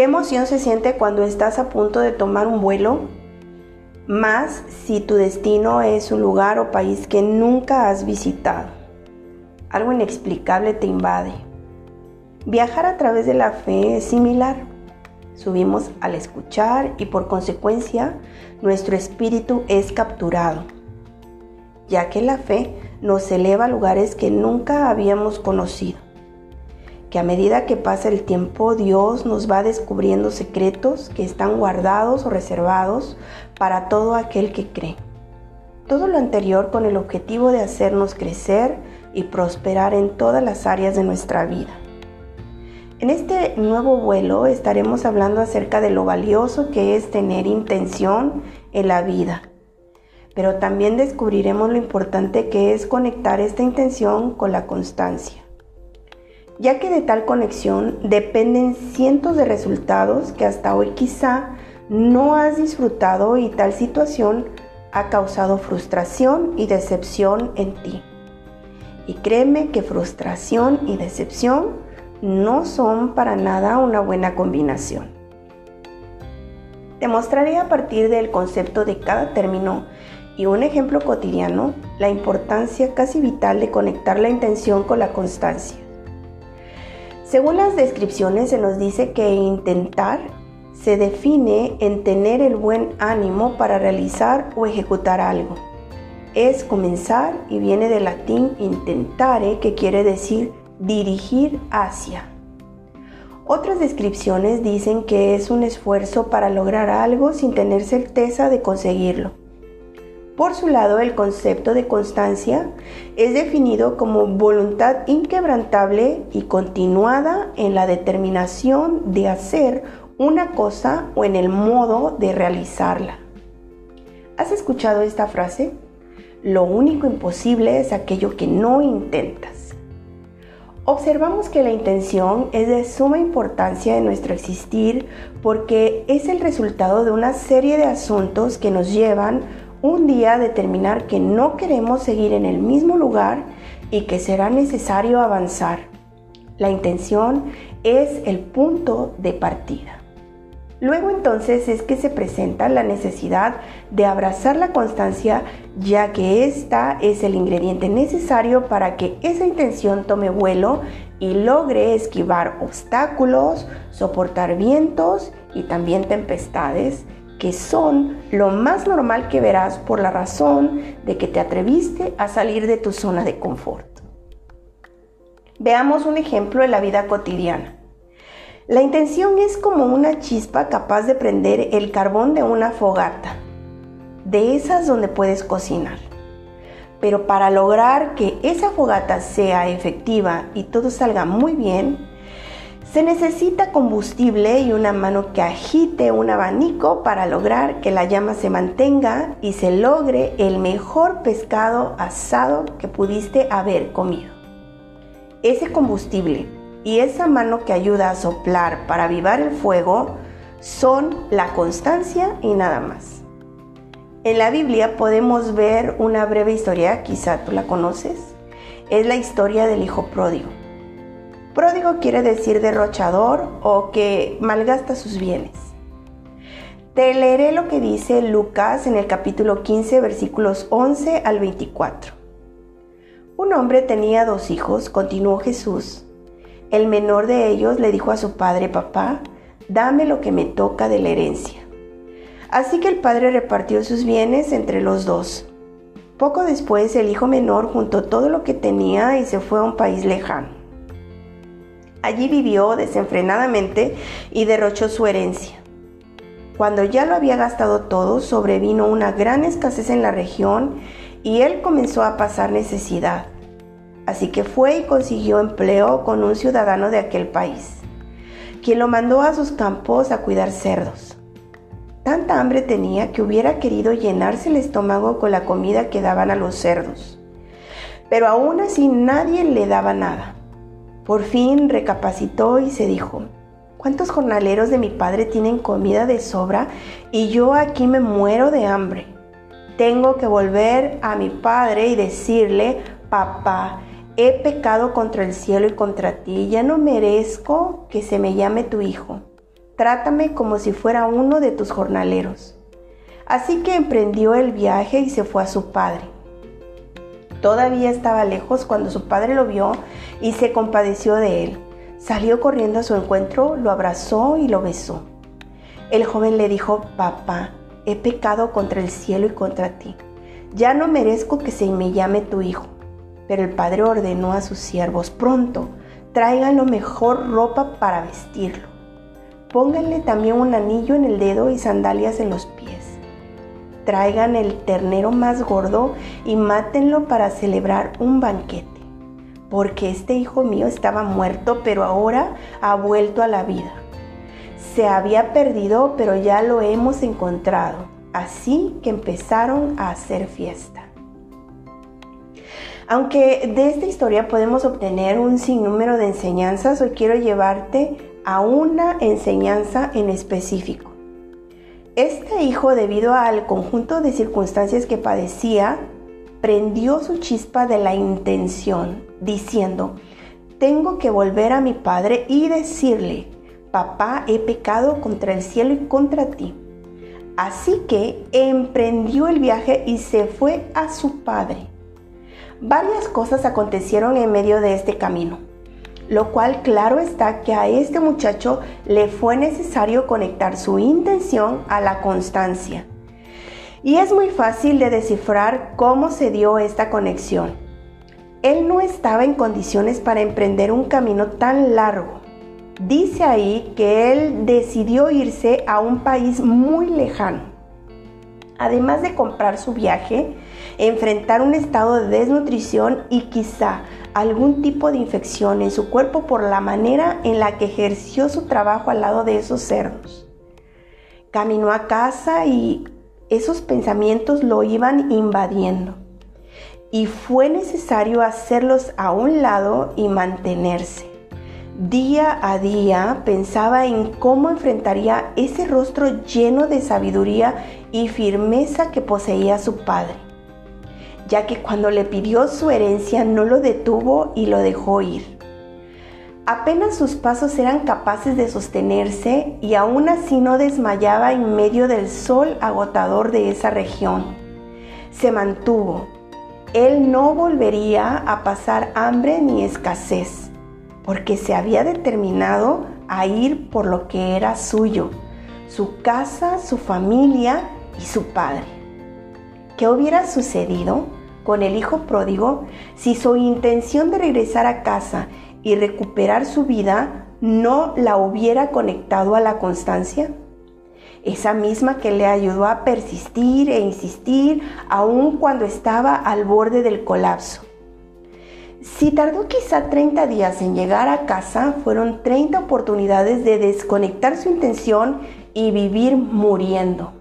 ¿Qué emoción se siente cuando estás a punto de tomar un vuelo? Más si tu destino es un lugar o país que nunca has visitado. Algo inexplicable te invade. Viajar a través de la fe es similar. Subimos al escuchar y por consecuencia nuestro espíritu es capturado, ya que la fe nos eleva a lugares que nunca habíamos conocido que a medida que pasa el tiempo Dios nos va descubriendo secretos que están guardados o reservados para todo aquel que cree. Todo lo anterior con el objetivo de hacernos crecer y prosperar en todas las áreas de nuestra vida. En este nuevo vuelo estaremos hablando acerca de lo valioso que es tener intención en la vida, pero también descubriremos lo importante que es conectar esta intención con la constancia ya que de tal conexión dependen cientos de resultados que hasta hoy quizá no has disfrutado y tal situación ha causado frustración y decepción en ti. Y créeme que frustración y decepción no son para nada una buena combinación. Te mostraré a partir del concepto de cada término y un ejemplo cotidiano la importancia casi vital de conectar la intención con la constancia. Según las descripciones se nos dice que intentar se define en tener el buen ánimo para realizar o ejecutar algo. Es comenzar y viene del latín intentare que quiere decir dirigir hacia. Otras descripciones dicen que es un esfuerzo para lograr algo sin tener certeza de conseguirlo. Por su lado, el concepto de constancia es definido como voluntad inquebrantable y continuada en la determinación de hacer una cosa o en el modo de realizarla. ¿Has escuchado esta frase? Lo único imposible es aquello que no intentas. Observamos que la intención es de suma importancia en nuestro existir porque es el resultado de una serie de asuntos que nos llevan un día determinar que no queremos seguir en el mismo lugar y que será necesario avanzar. La intención es el punto de partida. Luego entonces es que se presenta la necesidad de abrazar la constancia ya que esta es el ingrediente necesario para que esa intención tome vuelo y logre esquivar obstáculos, soportar vientos y también tempestades que son lo más normal que verás por la razón de que te atreviste a salir de tu zona de confort. Veamos un ejemplo de la vida cotidiana. La intención es como una chispa capaz de prender el carbón de una fogata, de esas donde puedes cocinar. Pero para lograr que esa fogata sea efectiva y todo salga muy bien, se necesita combustible y una mano que agite un abanico para lograr que la llama se mantenga y se logre el mejor pescado asado que pudiste haber comido. Ese combustible y esa mano que ayuda a soplar para avivar el fuego son la constancia y nada más. En la Biblia podemos ver una breve historia, quizá tú la conoces. Es la historia del hijo pródigo. Pródigo quiere decir derrochador o que malgasta sus bienes. Te leeré lo que dice Lucas en el capítulo 15 versículos 11 al 24. Un hombre tenía dos hijos, continuó Jesús. El menor de ellos le dijo a su padre, papá, dame lo que me toca de la herencia. Así que el padre repartió sus bienes entre los dos. Poco después el hijo menor juntó todo lo que tenía y se fue a un país lejano. Allí vivió desenfrenadamente y derrochó su herencia. Cuando ya lo había gastado todo, sobrevino una gran escasez en la región y él comenzó a pasar necesidad. Así que fue y consiguió empleo con un ciudadano de aquel país, quien lo mandó a sus campos a cuidar cerdos. Tanta hambre tenía que hubiera querido llenarse el estómago con la comida que daban a los cerdos. Pero aún así nadie le daba nada. Por fin recapacitó y se dijo, ¿cuántos jornaleros de mi padre tienen comida de sobra y yo aquí me muero de hambre? Tengo que volver a mi padre y decirle, papá, he pecado contra el cielo y contra ti, ya no merezco que se me llame tu hijo. trátame como si fuera uno de tus jornaleros. Así que emprendió el viaje y se fue a su padre. Todavía estaba lejos cuando su padre lo vio y se compadeció de él. Salió corriendo a su encuentro, lo abrazó y lo besó. El joven le dijo, papá, he pecado contra el cielo y contra ti. Ya no merezco que se me llame tu hijo. Pero el padre ordenó a sus siervos, pronto, traigan lo mejor ropa para vestirlo. Pónganle también un anillo en el dedo y sandalias en los pies. Traigan el ternero más gordo y mátenlo para celebrar un banquete. Porque este hijo mío estaba muerto, pero ahora ha vuelto a la vida. Se había perdido, pero ya lo hemos encontrado. Así que empezaron a hacer fiesta. Aunque de esta historia podemos obtener un sinnúmero de enseñanzas, hoy quiero llevarte a una enseñanza en específico. Este hijo, debido al conjunto de circunstancias que padecía, prendió su chispa de la intención, diciendo, tengo que volver a mi padre y decirle, papá, he pecado contra el cielo y contra ti. Así que emprendió el viaje y se fue a su padre. Varias cosas acontecieron en medio de este camino, lo cual claro está que a este muchacho le fue necesario conectar su intención a la constancia. Y es muy fácil de descifrar cómo se dio esta conexión. Él no estaba en condiciones para emprender un camino tan largo. Dice ahí que él decidió irse a un país muy lejano. Además de comprar su viaje, enfrentar un estado de desnutrición y quizá algún tipo de infección en su cuerpo por la manera en la que ejerció su trabajo al lado de esos cerdos. Caminó a casa y esos pensamientos lo iban invadiendo y fue necesario hacerlos a un lado y mantenerse. Día a día pensaba en cómo enfrentaría ese rostro lleno de sabiduría y firmeza que poseía su padre ya que cuando le pidió su herencia no lo detuvo y lo dejó ir. Apenas sus pasos eran capaces de sostenerse y aún así no desmayaba en medio del sol agotador de esa región. Se mantuvo. Él no volvería a pasar hambre ni escasez, porque se había determinado a ir por lo que era suyo, su casa, su familia y su padre. ¿Qué hubiera sucedido? Con el hijo pródigo si su intención de regresar a casa y recuperar su vida no la hubiera conectado a la constancia? Esa misma que le ayudó a persistir e insistir aun cuando estaba al borde del colapso. Si tardó quizá 30 días en llegar a casa, fueron 30 oportunidades de desconectar su intención y vivir muriendo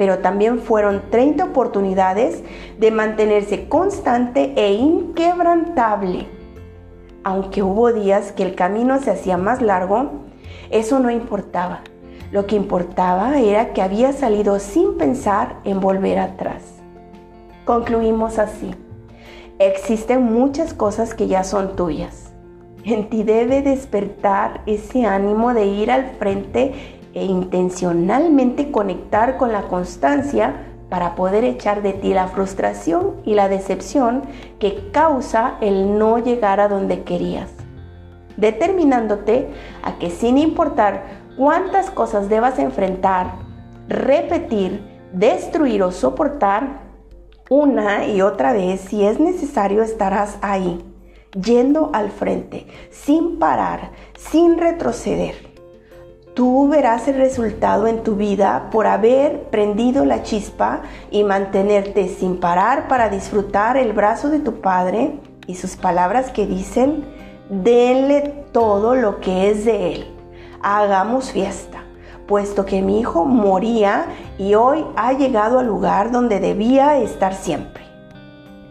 pero también fueron 30 oportunidades de mantenerse constante e inquebrantable. Aunque hubo días que el camino se hacía más largo, eso no importaba. Lo que importaba era que había salido sin pensar en volver atrás. Concluimos así. Existen muchas cosas que ya son tuyas. En ti debe despertar ese ánimo de ir al frente e intencionalmente conectar con la constancia para poder echar de ti la frustración y la decepción que causa el no llegar a donde querías, determinándote a que sin importar cuántas cosas debas enfrentar, repetir, destruir o soportar, una y otra vez, si es necesario, estarás ahí, yendo al frente, sin parar, sin retroceder Tú verás el resultado en tu vida por haber prendido la chispa y mantenerte sin parar para disfrutar el brazo de tu Padre y sus palabras que dicen, denle todo lo que es de Él. Hagamos fiesta, puesto que mi hijo moría y hoy ha llegado al lugar donde debía estar siempre.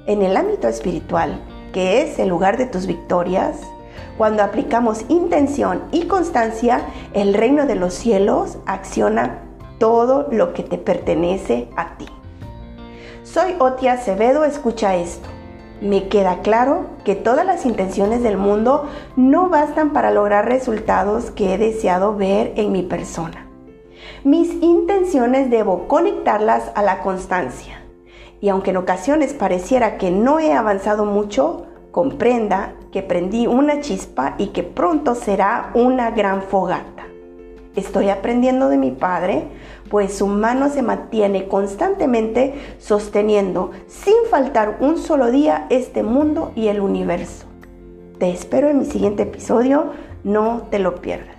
En el ámbito espiritual, que es el lugar de tus victorias, cuando aplicamos intención y constancia, el reino de los cielos acciona todo lo que te pertenece a ti. Soy Otia Acevedo, escucha esto. Me queda claro que todas las intenciones del mundo no bastan para lograr resultados que he deseado ver en mi persona. Mis intenciones debo conectarlas a la constancia. Y aunque en ocasiones pareciera que no he avanzado mucho, comprenda que prendí una chispa y que pronto será una gran fogata. Estoy aprendiendo de mi padre, pues su mano se mantiene constantemente sosteniendo sin faltar un solo día este mundo y el universo. Te espero en mi siguiente episodio, no te lo pierdas.